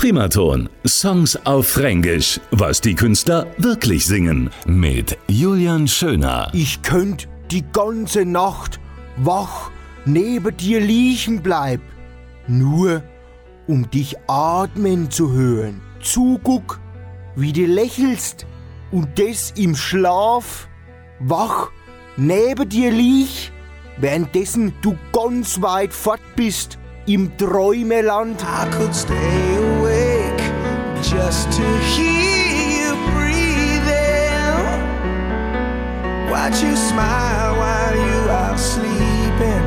Primaton. Songs auf Fränkisch. Was die Künstler wirklich singen. Mit Julian Schöner. Ich könnt die ganze Nacht wach neben dir liegen bleib. Nur um dich atmen zu hören. Zuguck, wie du lächelst und das im Schlaf. Wach neben dir lieg, währenddessen du ganz weit fort bist im Träumeland. I could stay awake just to hear you breathing. Watch you smile while you are sleeping,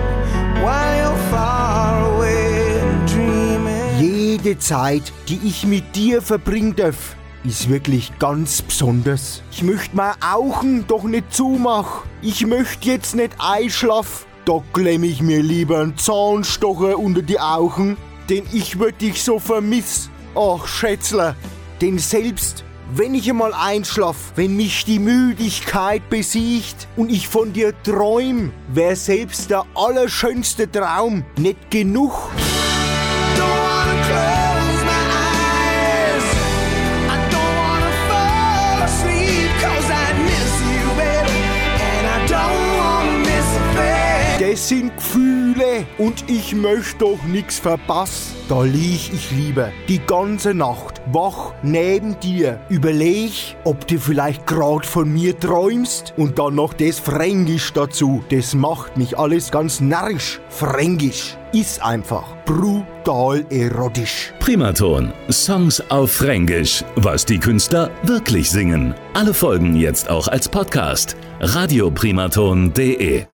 while you're far away and dreaming. Jede Zeit, die ich mit dir verbringen darf, ist wirklich ganz besonders. Ich möcht mal Augen doch nicht zumach. Ich möcht jetzt nicht einschlaf. Da klemm ich mir lieber einen Zahnstocher unter die Augen, denn ich würd dich so vermiss. Ach, Schätzler, denn selbst wenn ich einmal einschlaf, wenn mich die Müdigkeit besiegt und ich von dir träum, wär selbst der allerschönste Traum nicht genug. Das sind Gefühle und ich möchte doch nix verpassen. Da lieg ich lieber die ganze Nacht wach neben dir. Überleg, ob du vielleicht grad von mir träumst und dann noch das Fränkisch dazu. Das macht mich alles ganz narrisch. Fränkisch ist einfach brutal erotisch. Primaton. Songs auf Fränkisch. Was die Künstler wirklich singen. Alle Folgen jetzt auch als Podcast. radioprimaton.de